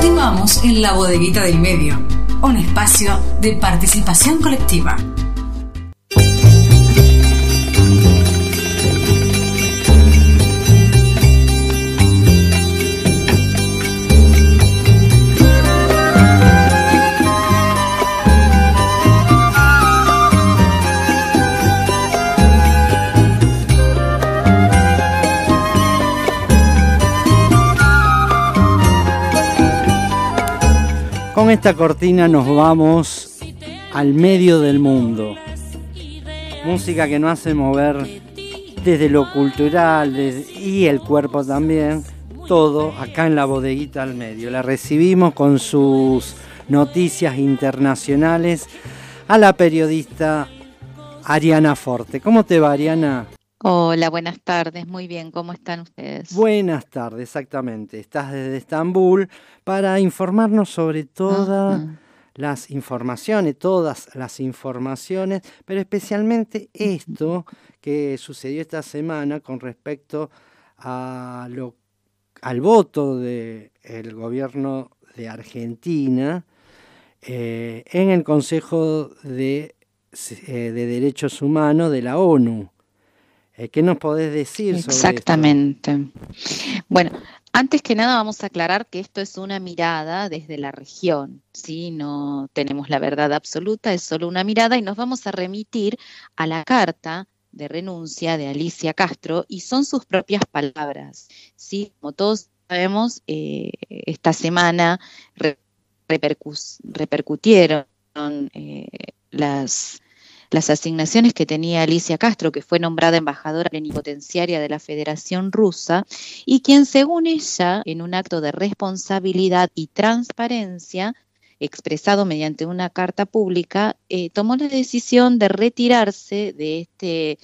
Continuamos en la bodeguita del medio, un espacio de participación colectiva. Con esta cortina nos vamos al medio del mundo. Música que nos hace mover desde lo cultural y el cuerpo también, todo acá en la bodeguita al medio. La recibimos con sus noticias internacionales a la periodista Ariana Forte. ¿Cómo te va, Ariana? Hola, buenas tardes. Muy bien, ¿cómo están ustedes? Buenas tardes, exactamente. Estás desde Estambul para informarnos sobre todas las informaciones, todas las informaciones, pero especialmente esto que sucedió esta semana con respecto a lo, al voto del gobierno de Argentina eh, en el Consejo de, eh, de Derechos Humanos de la ONU. Eh, ¿Qué nos podés decir sobre Exactamente. Bueno, antes que nada vamos a aclarar que esto es una mirada desde la región, ¿sí? No tenemos la verdad absoluta, es solo una mirada y nos vamos a remitir a la carta de renuncia de Alicia Castro y son sus propias palabras, ¿sí? Como todos sabemos, eh, esta semana repercutieron eh, las las asignaciones que tenía Alicia Castro, que fue nombrada embajadora plenipotenciaria de la Federación Rusa, y quien, según ella, en un acto de responsabilidad y transparencia, expresado mediante una carta pública, eh, tomó la decisión de retirarse de este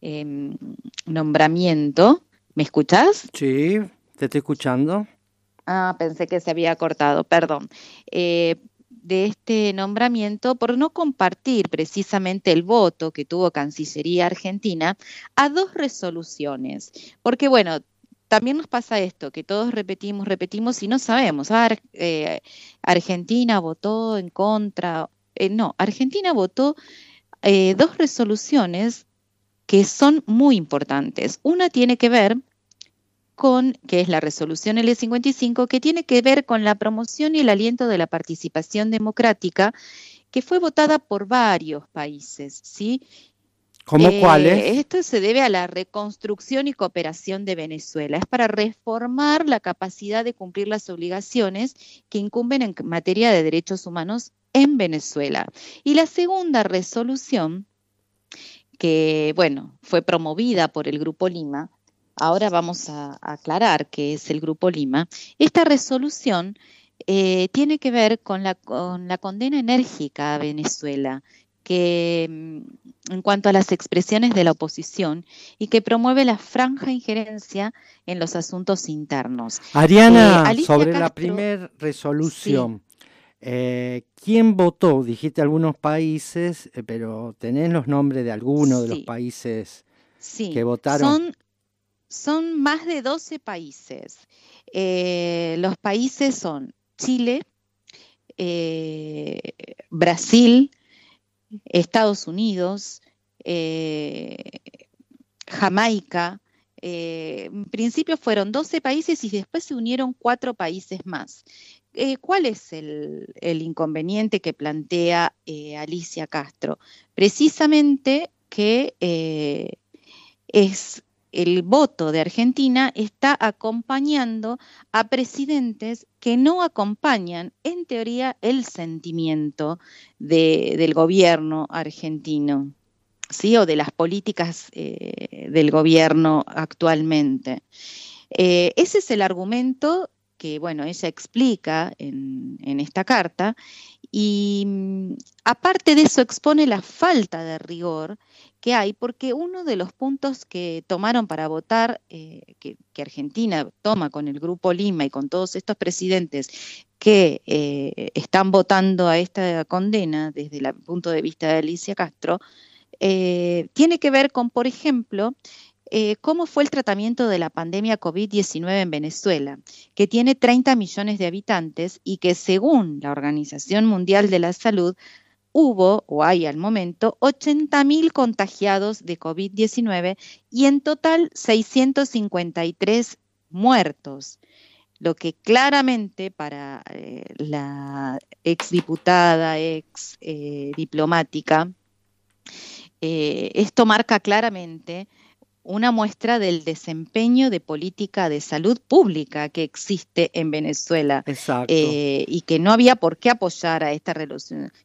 em, nombramiento. ¿Me escuchás? Sí, te estoy escuchando. Ah, pensé que se había cortado, perdón. Eh, de este nombramiento por no compartir precisamente el voto que tuvo Cancillería Argentina a dos resoluciones. Porque bueno, también nos pasa esto, que todos repetimos, repetimos y no sabemos. Ah, eh, Argentina votó en contra. Eh, no, Argentina votó eh, dos resoluciones que son muy importantes. Una tiene que ver con, que es la resolución L55, que tiene que ver con la promoción y el aliento de la participación democrática, que fue votada por varios países, ¿sí? ¿Cómo eh, cuáles? Esto se debe a la reconstrucción y cooperación de Venezuela. Es para reformar la capacidad de cumplir las obligaciones que incumben en materia de derechos humanos en Venezuela. Y la segunda resolución, que, bueno, fue promovida por el Grupo Lima, ahora vamos a, aclarar que es el Grupo Lima, esta resolución eh, tiene que ver con la, con la condena enérgica a Venezuela que mm, en cuanto a las expresiones de la oposición y que promueve la franja injerencia en los asuntos internos. Ariana, eh, sobre la primera resolución, eh, ¿quién votó? Dijiste algunos países, pero ¿tenés los nombres de algunos de los países que votaron? Son son más de 12 países. Eh, los países son Chile, eh, Brasil, Estados Unidos, eh, Jamaica. en principio fueron 12 países y después se unieron cuatro países más. ¿Cuál es el, el, inconveniente que plantea Alicia Castro? Precisamente que es el voto de Argentina está acompañando a presidentes que no acompañan, en teoría, el sentimiento del gobierno argentino, ¿sí? o de las políticas eh, del gobierno actualmente. Eh, ese es el argumento que, bueno, ella explica en, en esta carta y mm, aparte de eso expone la falta de rigor que hay, porque uno de los puntos que tomaron para votar, eh, que, Argentina toma con el Grupo Lima y con todos estos presidentes que eh, están votando a esta condena desde el punto de vista de Alicia Castro, eh, tiene que ver con, por ejemplo, eh, cómo fue el tratamiento de la pandemia COVID-19 en Venezuela, que tiene 30 millones de habitantes y que según la Organización Mundial de la Salud, hubo o hay al momento 80.000 contagiados de COVID-19 y en total 653 muertos, lo que claramente para eh, la exdiputada, ex eh, esto marca claramente una muestra del desempeño de política de salud pública que existe en Venezuela eh, y que no había por qué apoyar a esta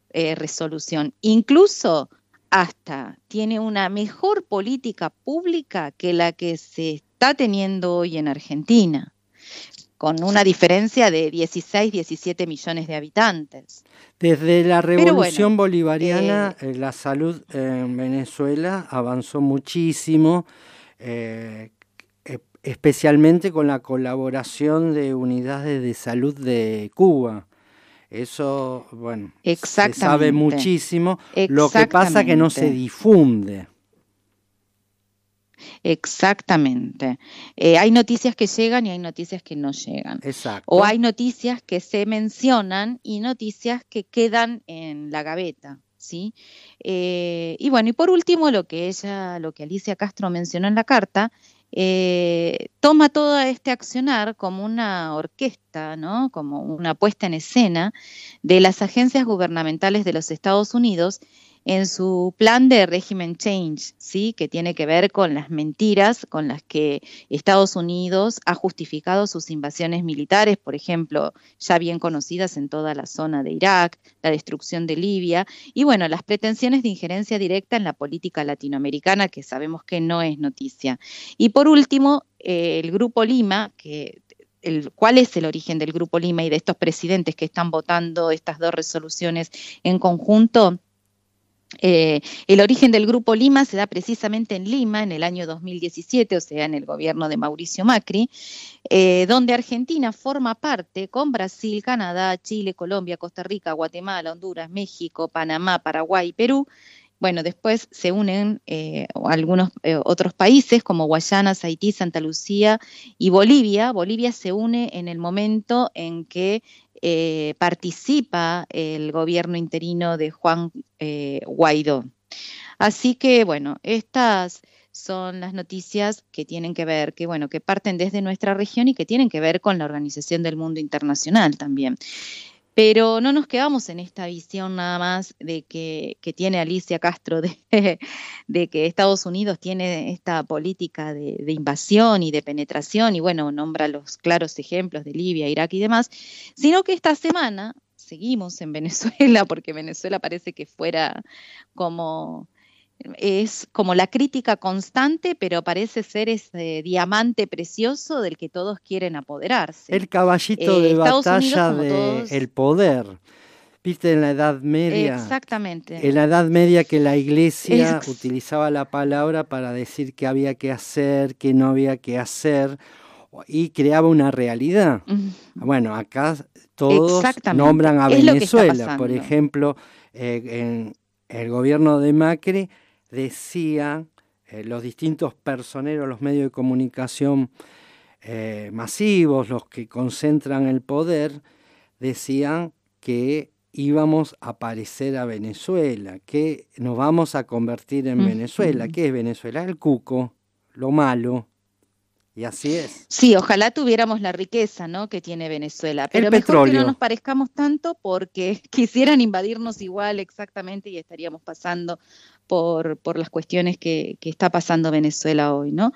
eh, resolución. Incluso hasta tiene una mejor política pública que la que se está teniendo hoy en Argentina, con una diferencia de 16, 17 millones de habitantes. Desde la revolución bolivariana, eh, la salud en Venezuela avanzó muchísimo. Eh, especialmente con la colaboración de unidades de salud de Cuba. Eso, bueno, se sabe muchísimo. Lo que pasa que no se difunde. Exactamente. Eh, hay noticias que llegan y hay noticias que no llegan. Exacto. O hay noticias que se mencionan y noticias que quedan en la gaveta. ¿sí? Eh, y bueno, y por último, lo que ella, lo que Alicia Castro mencionó en la carta, eh, toma todo este accionar como una orquesta, ¿no? como una puesta en escena de las agencias gubernamentales de los Estados Unidos en su plan de régimen change, ¿sí? que tiene que ver con las mentiras con las que Estados Unidos ha justificado sus invasiones militares, por ejemplo, ya bien conocidas en toda la zona de Irak, la destrucción de Libia, y bueno, las pretensiones de injerencia directa en la política latinoamericana, que sabemos que no es noticia. Y por último, eh, el Grupo Lima, que el, cuál es el origen del Grupo Lima y de estos presidentes que están votando estas dos resoluciones en conjunto, eh, el origen del Grupo Lima se da precisamente en Lima en el año 2017, o sea, en el gobierno de Mauricio Macri, eh, donde Argentina forma parte con Brasil, Canadá, Chile, Colombia, Costa Rica, Guatemala, Honduras, México, Panamá, Paraguay y Perú. Bueno, después se unen eh, algunos otros países como Guayana, Haití, Santa Lucía y Bolivia. Bolivia se une en el momento en que eh, participa el gobierno interino de Juan eh, Guaidó. Así que, bueno, estas son las noticias que tienen que ver, que bueno, que parten desde nuestra región y que tienen que ver con la Organización del Mundo Internacional también. Pero no nos quedamos en esta visión nada más de que, tiene Alicia Castro de, que Estados Unidos tiene esta política de, invasión y de penetración, y bueno, nombra los claros ejemplos de Libia, Irak y demás, sino que esta semana seguimos en Venezuela, porque Venezuela parece que fuera como es como la crítica constante, pero parece ser ese diamante precioso del que todos quieren apoderarse. El caballito de eh, batalla del poder. Viste en la Edad Media. Exactamente. En la Edad Media que la iglesia utilizaba la palabra para decir qué había que hacer, qué no había que hacer y creaba una realidad. Bueno, acá todos nombran a Venezuela, por ejemplo, eh, en el gobierno de Macri decía, eh, los distintos personeros, los medios de comunicación eh, masivos, los que concentran el poder, decían que íbamos a parecer a Venezuela, que nos vamos a convertir en Venezuela. ¿Qué es Venezuela? El cuco, lo malo. Y así es. Sí, ojalá tuviéramos la riqueza ¿no? que tiene Venezuela, pero el mejor petróleo. que no nos parezcamos tanto porque quisieran invadirnos igual exactamente y estaríamos pasando por, las cuestiones que, está pasando Venezuela hoy, ¿no?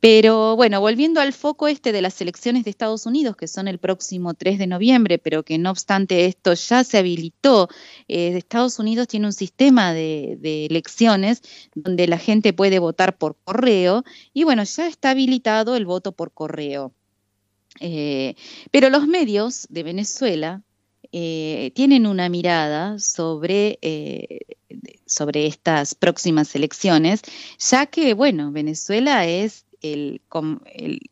Pero bueno, volviendo al foco este de las elecciones de Estados Unidos, que son el próximo 3 de noviembre, pero que no obstante esto ya se habilitó, eh, Estados Unidos tiene un sistema de, de elecciones donde la gente puede votar por correo y bueno, ya está habilitado el voto por correo. Eh, pero los medios de Venezuela eh, tienen una mirada sobre, eh, sobre estas próximas elecciones, ya que, bueno, Venezuela es el,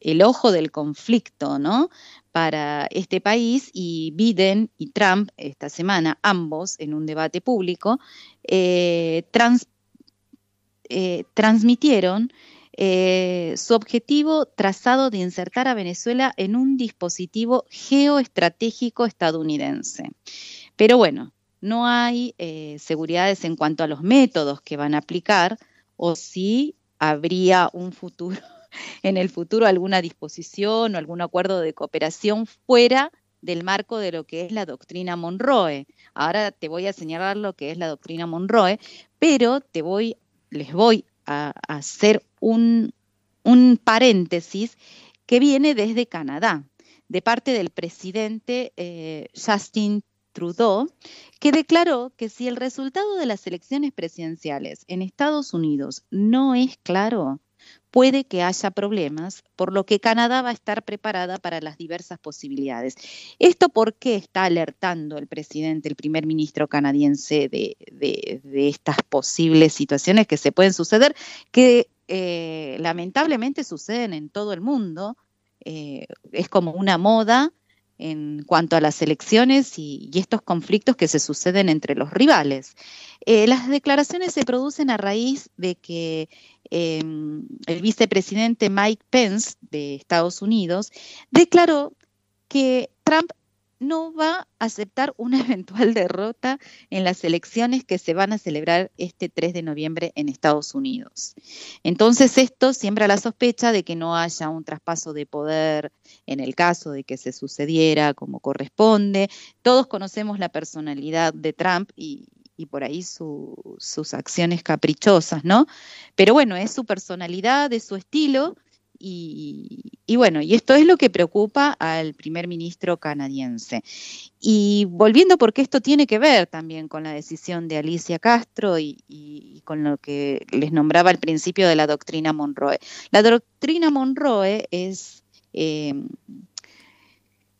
el, ojo del conflicto, ¿no? Para este país y Biden y Trump esta semana, ambos en un debate público, eh, transmitieron eh, su objetivo trazado de insertar a Venezuela en un dispositivo geoestratégico estadounidense. Pero bueno, no hay eh, seguridades en cuanto a los métodos que van a aplicar o si habría un futuro, en el futuro alguna disposición o algún acuerdo de cooperación fuera del marco de lo que es la doctrina Monroe. Ahora te voy a señalar lo que es la doctrina Monroe, pero te voy, les voy a, hacer un, paréntesis que viene desde Canadá, de parte del presidente eh, Justin Trudeau, que declaró que si el resultado de las elecciones presidenciales en Estados Unidos no es claro, puede que haya problemas, por lo que Canadá va a estar preparada para las diversas posibilidades. ¿Esto por qué está alertando el presidente, el primer ministro canadiense de, estas posibles situaciones que se pueden suceder, que eh, lamentablemente suceden en todo el mundo? Eh, es como una moda en cuanto a las elecciones y, estos conflictos que se suceden entre los rivales. Eh, las declaraciones se producen a raíz de que em, el vicepresidente Mike Pence de Estados Unidos declaró que Trump no va a aceptar una eventual derrota en las elecciones que se van a celebrar este 3 de noviembre en Estados Unidos. Entonces esto siembra la sospecha de que no haya un traspaso de poder en el caso de que se sucediera como corresponde. Todos conocemos la personalidad de Trump y, por ahí sus acciones caprichosas, ¿no? Pero bueno, es su personalidad, es su estilo y, bueno, y esto es lo que preocupa al primer ministro canadiense. Y volviendo, porque esto tiene que ver también con la decisión de Alicia Castro y, con lo que les nombraba al principio de la doctrina Monroe. La doctrina Monroe es... Eh,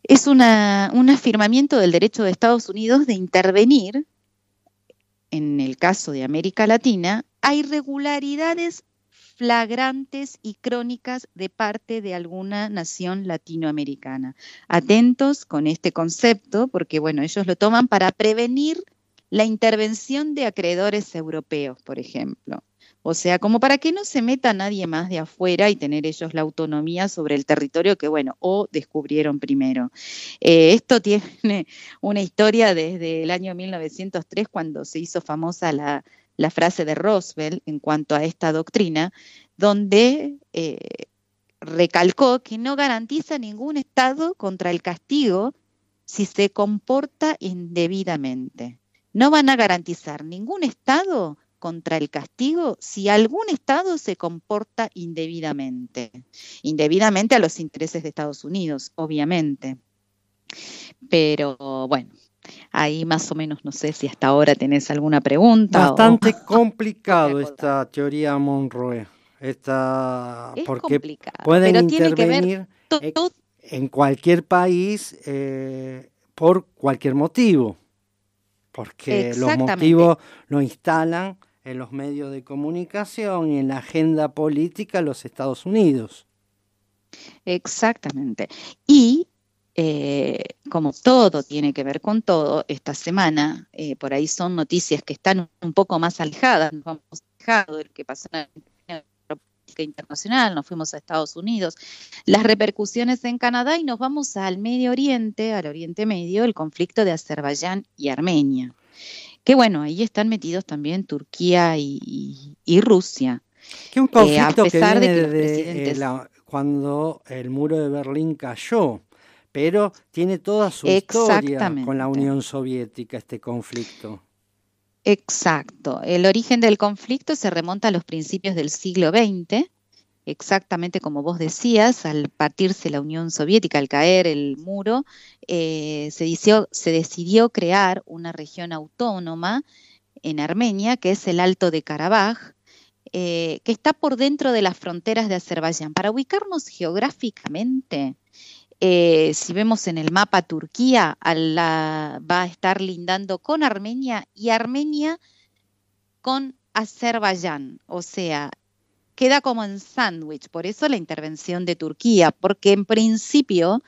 es un afirmamiento del derecho de Estados Unidos de intervenir, en el caso de América Latina, a irregularidades flagrantes y crónicas de parte de alguna nación latinoamericana. Atentos con este concepto, porque bueno, ellos lo toman para prevenir la intervención de acreedores europeos, por ejemplo. O sea, como para que no se meta nadie más de afuera y tener ellos la autonomía sobre el territorio que, bueno, o descubrieron primero. Eh, esto tiene una historia desde el año 1903, cuando se hizo famosa la, la frase de Roosevelt en cuanto a esta doctrina, donde eh, recalcó que no garantiza ningún Estado contra el castigo si se comporta indebidamente. No van a garantizar ningún Estado contra el castigo si algún Estado se comporta indebidamente. Indebidamente a los intereses de Estados Unidos, obviamente. Pero bueno, Ahí más o menos no sé si hasta ahora tenés alguna pregunta. Bastante complicado esta teoría Monroe. Esta, es porque complicado, pueden pero intervenir que ver en cualquier país eh, por cualquier motivo. Porque los motivos lo instalan en los medios de comunicación y en la agenda política de los Estados Unidos. Exactamente. Y eh, como todo tiene que ver con todo, esta semana, eh, por ahí son noticias que están un poco más alejadas, nos vamos alejado de lo que pasó en la política internacional, nos fuimos a Estados Unidos, las repercusiones en Canadá y nos vamos al Medio Oriente, al Oriente Medio, el conflicto de Azerbaiyán y Armenia. Que bueno, ahí están metidos también Turquía y, Rusia. Que un conflicto que viene de, cuando el muro de Berlín cayó pero tiene toda su historia con la Unión Soviética, este conflicto. Exacto. El origen del conflicto se remonta a los principios del siglo XX, exactamente como vos decías, al partirse la Unión Soviética, al caer el muro, eh, se, decidió, crear una región autónoma en Armenia, que es el Alto de Karabaj, eh, que está por dentro de las fronteras de Azerbaiyán. Para ubicarnos geográficamente, eh, si vemos en el mapa Turquía, va a estar lindando con Armenia y Armenia con Azerbaiyán. O sea, queda como en sándwich. Por eso la intervención de Turquía, porque en principio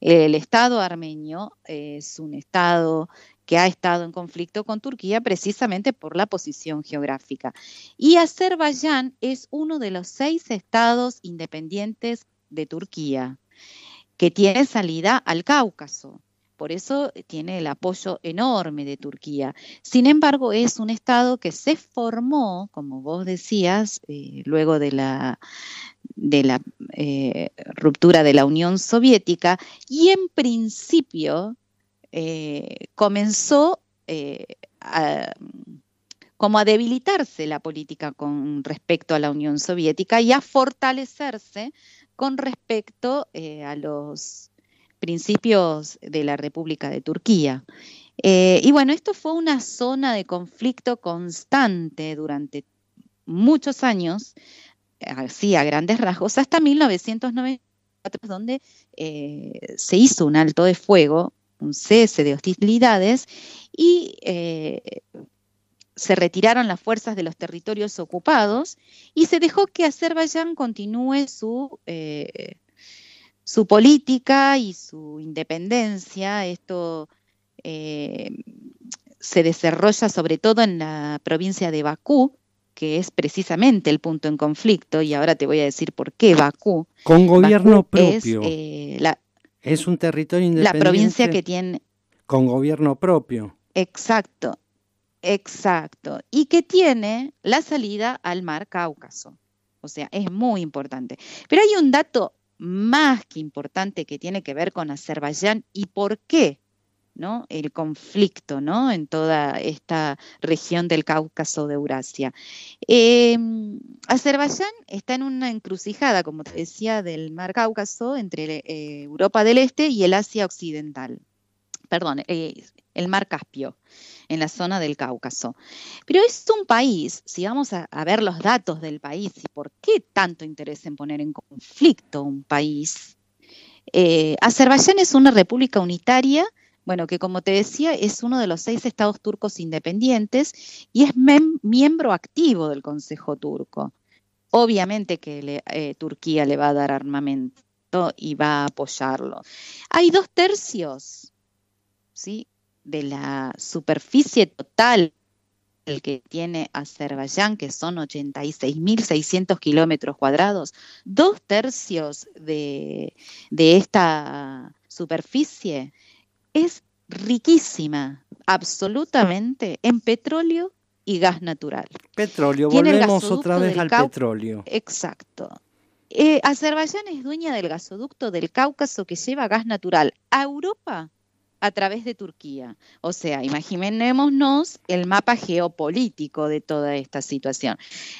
el Estado armenio es un Estado que ha estado en conflicto con Turquía precisamente por la posición geográfica. Y Azerbaiyán es uno de los seis estados independientes de Turquía que tiene salida al Cáucaso. Por eso tiene el apoyo enorme de Turquía. Sin embargo, es un Estado que se formó, como vos decías, eh, luego de la, eh, ruptura de la Unión Soviética y en principio eh, comenzó como a debilitarse la política con respecto a la Unión Soviética y a fortalecerse con respecto a los principios de la República de Turquía. Eh, y bueno, esto fue una zona de conflicto constante durante muchos años, así a grandes rasgos, hasta 1994, donde eh, se hizo un alto de fuego, un cese de hostilidades y eh, se retiraron las fuerzas de los territorios ocupados y se dejó que Azerbaiyán continúe su su política y su independencia. Esto eh, se desarrolla sobre todo en la provincia de Bakú, que es precisamente el punto en conflicto, y ahora te voy a decir por qué Bakú. Con gobierno propio. Eh, es, un territorio independiente. La provincia que tiene... Con gobierno propio. Exacto, exacto. Y que tiene la salida al mar Cáucaso. O sea, es muy importante. Pero hay un dato más que importante que tiene que ver con Azerbaiyán y por qué ¿no? el conflicto ¿no? en toda esta región del Cáucaso de Eurasia. Em, Azerbaiyán está en una encrucijada, como te decía, del mar Cáucaso entre eh, Europa del Este y el Asia Occidental. Perdón, eh, el mar Caspio en la zona del Cáucaso. Pero es un país, si vamos a, ver los datos del país y por qué tanto interés en poner en conflicto un país, eh, Azerbaiyán es una república unitaria, bueno, que como te decía es uno de los seis estados turcos independientes y es miembro activo del Consejo Turco. Obviamente que eh, Turquía le va a dar armamento y va a apoyarlo. Hay dos tercios ¿sí? De la superficie total que tiene Azerbaiyán, que son 86.600 kilómetros cuadrados, dos tercios de, de esta superficie es riquísima, absolutamente, en petróleo y gas natural. Petróleo, volvemos otra vez al petróleo. Exacto. Eh, Azerbaiyán es dueña del gasoducto del Cáucaso que lleva gas natural a Europa a través de Turquía. O sea, imaginémonos el mapa geopolítico de toda esta situación.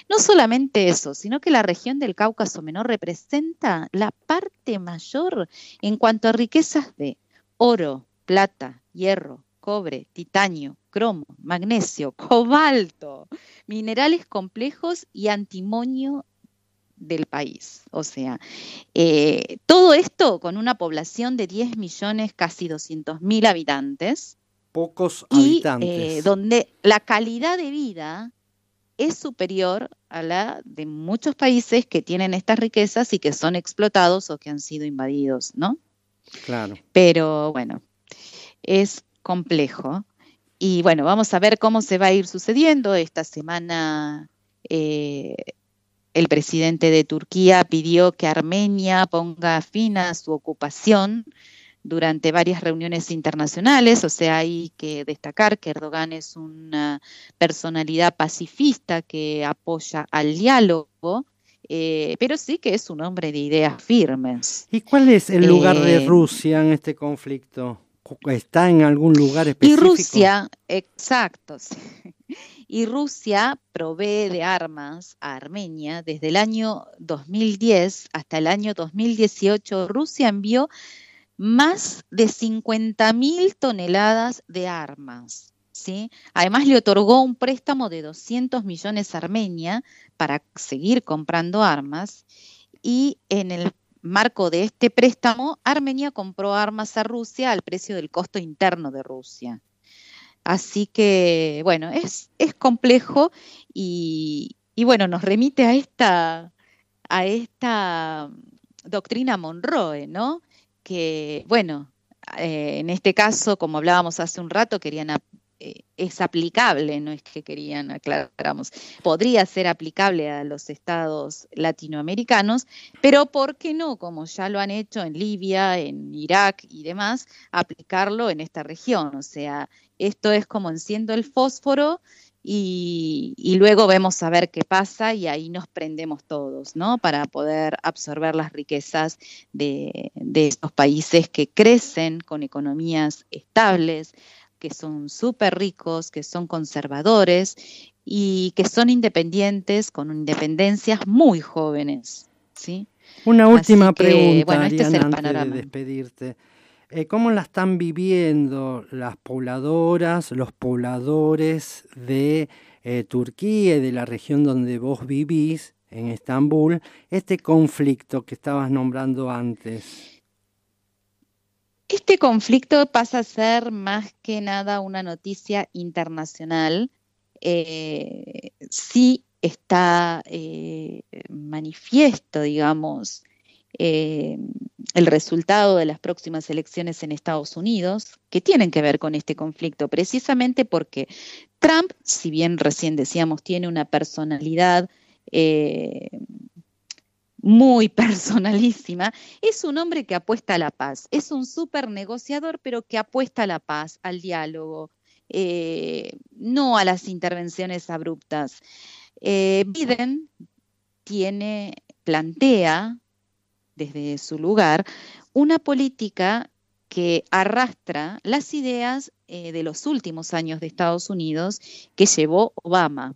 No solamente eso, sino que la región del Cáucaso Menor representa la parte mayor en cuanto a riquezas de oro, plata, hierro, cobre, titanio, cromo, magnesio, cobalto, minerales complejos y antimonio del país. O sea, eh, todo esto con una población de 10 millones, casi 200 mil habitantes. Pocos habitantes. Eh, donde la calidad de vida es superior a la de muchos países que tienen estas riquezas y que son explotados o que han sido invadidos, ¿no? Claro. Pero bueno, es complejo. Y bueno, vamos a ver cómo se va a ir sucediendo esta semana. Eh, el presidente de Turquía pidió que Armenia ponga fin a su ocupación durante varias reuniones internacionales, o sea, hay que destacar que Erdogan es una personalidad pacifista que apoya al diálogo, eh, pero sí que es un hombre de ideas firmes. ¿Y cuál es el lugar de eh, Rusia en este conflicto? ¿Está en algún lugar específico? Y Rusia, exacto. Sí y Rusia provee de armas a Armenia desde el año 2010 hasta el año 2018. Rusia envió más de 50.000 toneladas de armas. ¿sí? Además le otorgó un préstamo de 200 millones a Armenia para seguir comprando armas y en el marco de este préstamo, Armenia compró armas a Rusia al precio del costo interno de Rusia. Así que, bueno, es, es complejo y, bueno, nos remite a esta, a esta doctrina Monroe, ¿no? Que, bueno, eh, en este caso, como hablábamos hace un rato, querían eh, es aplicable, no es que querían, aclaramos, podría ser aplicable a los estados latinoamericanos, pero ¿por qué no, como ya lo han hecho en Libia, en Irak y demás, aplicarlo en esta región? O sea, esto es como enciendo el fósforo y, luego vemos a ver qué pasa y ahí nos prendemos todos, ¿no? Para poder absorber las riquezas de, de estos países que crecen con economías estables, que son súper ricos, que son conservadores y que son independientes con independencias muy jóvenes, ¿sí? Una última pregunta, bueno, este es el antes de despedirte. Eh, ¿Cómo la están viviendo las pobladoras, los pobladores de eh, Turquía y de la región donde vos vivís, en Estambul, este conflicto que estabas nombrando antes? Este conflicto pasa a ser más que nada una noticia internacional. Eh, sí está manifiesto, digamos, eh, el resultado de las próximas elecciones en Estados Unidos, que tienen que ver con este conflicto, precisamente porque Trump, si bien recién decíamos, tiene una personalidad eh, muy personalísima, es un hombre que apuesta a la paz, es un súper negociador, pero que apuesta a la paz, al diálogo, eh, no a las intervenciones abruptas. Biden tiene, plantea desde su lugar, una política que arrastra las ideas eh, de los últimos años de Estados Unidos que llevó Obama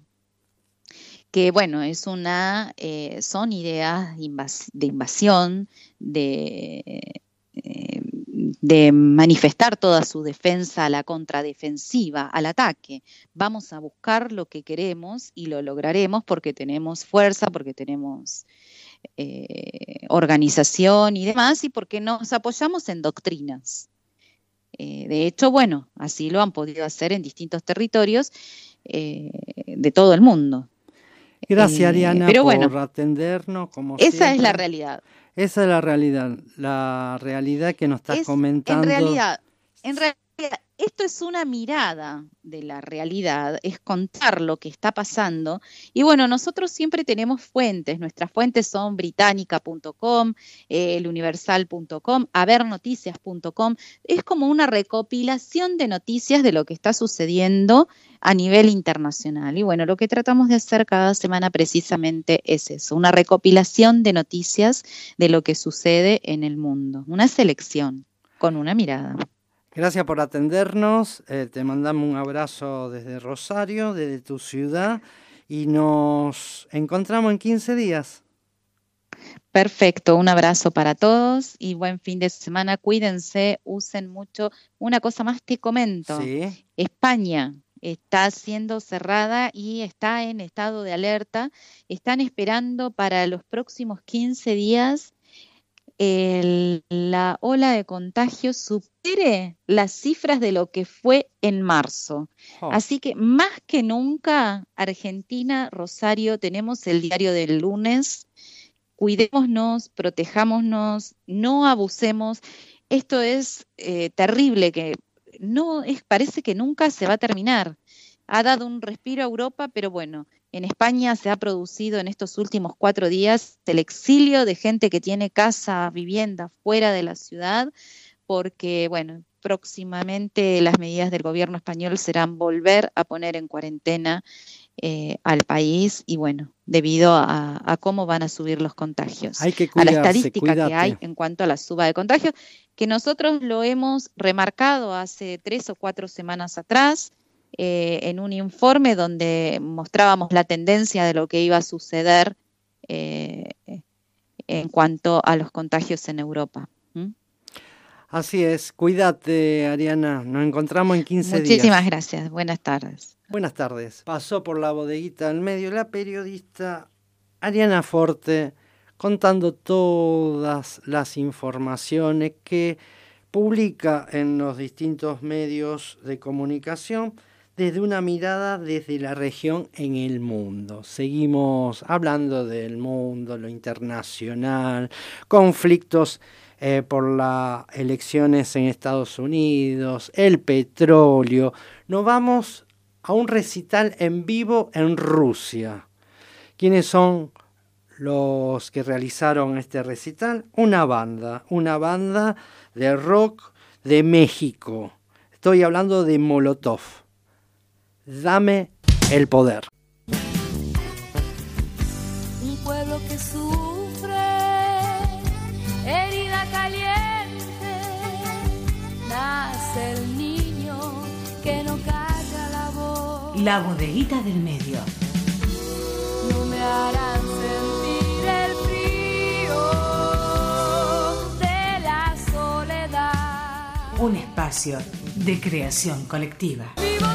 que bueno, es una, eh, son ideas de invasión, de, eh, de manifestar toda su defensa a la contradefensiva, al ataque. Vamos a buscar lo que queremos y lo lograremos porque tenemos fuerza, porque tenemos eh, organización y demás, y porque nos apoyamos en doctrinas. De hecho, bueno, así lo han podido hacer en distintos territorios de todo el mundo. Gracias, Ariana, por atendernos. Como esa es la realidad. Esa es la realidad, la realidad que nos estás comentando. En realidad, en realidad esto es una mirada de la realidad, es contar lo que está pasando. Y bueno, nosotros siempre tenemos fuentes, nuestras fuentes son británica.com, eh, eluniversal.com, habernoticias.com. Es como una recopilación de noticias de lo que está sucediendo a nivel internacional. Y bueno, lo que tratamos de hacer cada semana precisamente es eso, una recopilación de noticias de lo que sucede en el mundo, una selección con una mirada. Gracias por atendernos. Eh, te mandamos un abrazo desde Rosario, desde tu ciudad, y nos encontramos en 15 días. Perfecto, un abrazo para todos y buen fin de semana. Cuídense, usen mucho. Una cosa más te comento. España está siendo cerrada y está en estado de alerta. Están esperando para los próximos 15 días la ola de contagios supere las cifras de lo que fue en marzo. Oh. Así que más que nunca, Argentina, Rosario, tenemos el diario del lunes. Cuidémonos, protejámonos, no abusemos. Esto es eh, terrible, que no es, parece que nunca se va a terminar. Ha dado un respiro a Europa, pero bueno, en España se ha producido en estos últimos cuatro días el exilio de gente que tiene casa, vivienda fuera de la ciudad, porque, bueno, próximamente las medidas del gobierno español serán volver a poner en cuarentena eh, al país y, bueno, debido a, cómo van a subir los contagios. Hay que a la estadística que hay en cuanto a la suba de contagios, que nosotros lo hemos remarcado hace tres o cuatro semanas atrás eh, en un informe donde mostrábamos la tendencia de lo que iba a suceder eh, en cuanto a los contagios en Europa. Así es, cuídate Ariana, nos encontramos en 15 días. Muchísimas gracias, buenas tardes. Buenas tardes. Pasó por la bodeguita del medio la periodista Ariana Forte contando todas las informaciones que publica en los distintos medios de comunicación desde una mirada desde la región en el mundo. Seguimos hablando del mundo, lo internacional, conflictos eh, por las elecciones en Estados Unidos, el petróleo. Nos vamos a un recital en vivo en Rusia. ¿Quiénes son los que realizaron este recital? Una banda, una banda de rock de México. Estoy hablando de Molotov. Dame el poder. Un pueblo que sufre, herida caliente, nace el niño que no calla la voz. La bodeguita del medio. No me harán sentir el frío de la soledad. Un espacio de creación colectiva. Vivo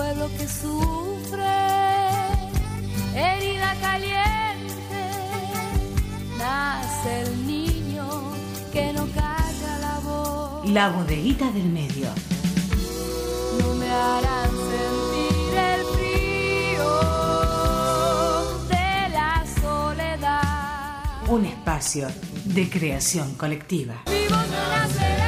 pueblo que sufre, herida caliente, nace el niño que no calla la voz. La bodeguita del medio. No me harán sentir el frío de la soledad. Un espacio de creación colectiva. Nacerá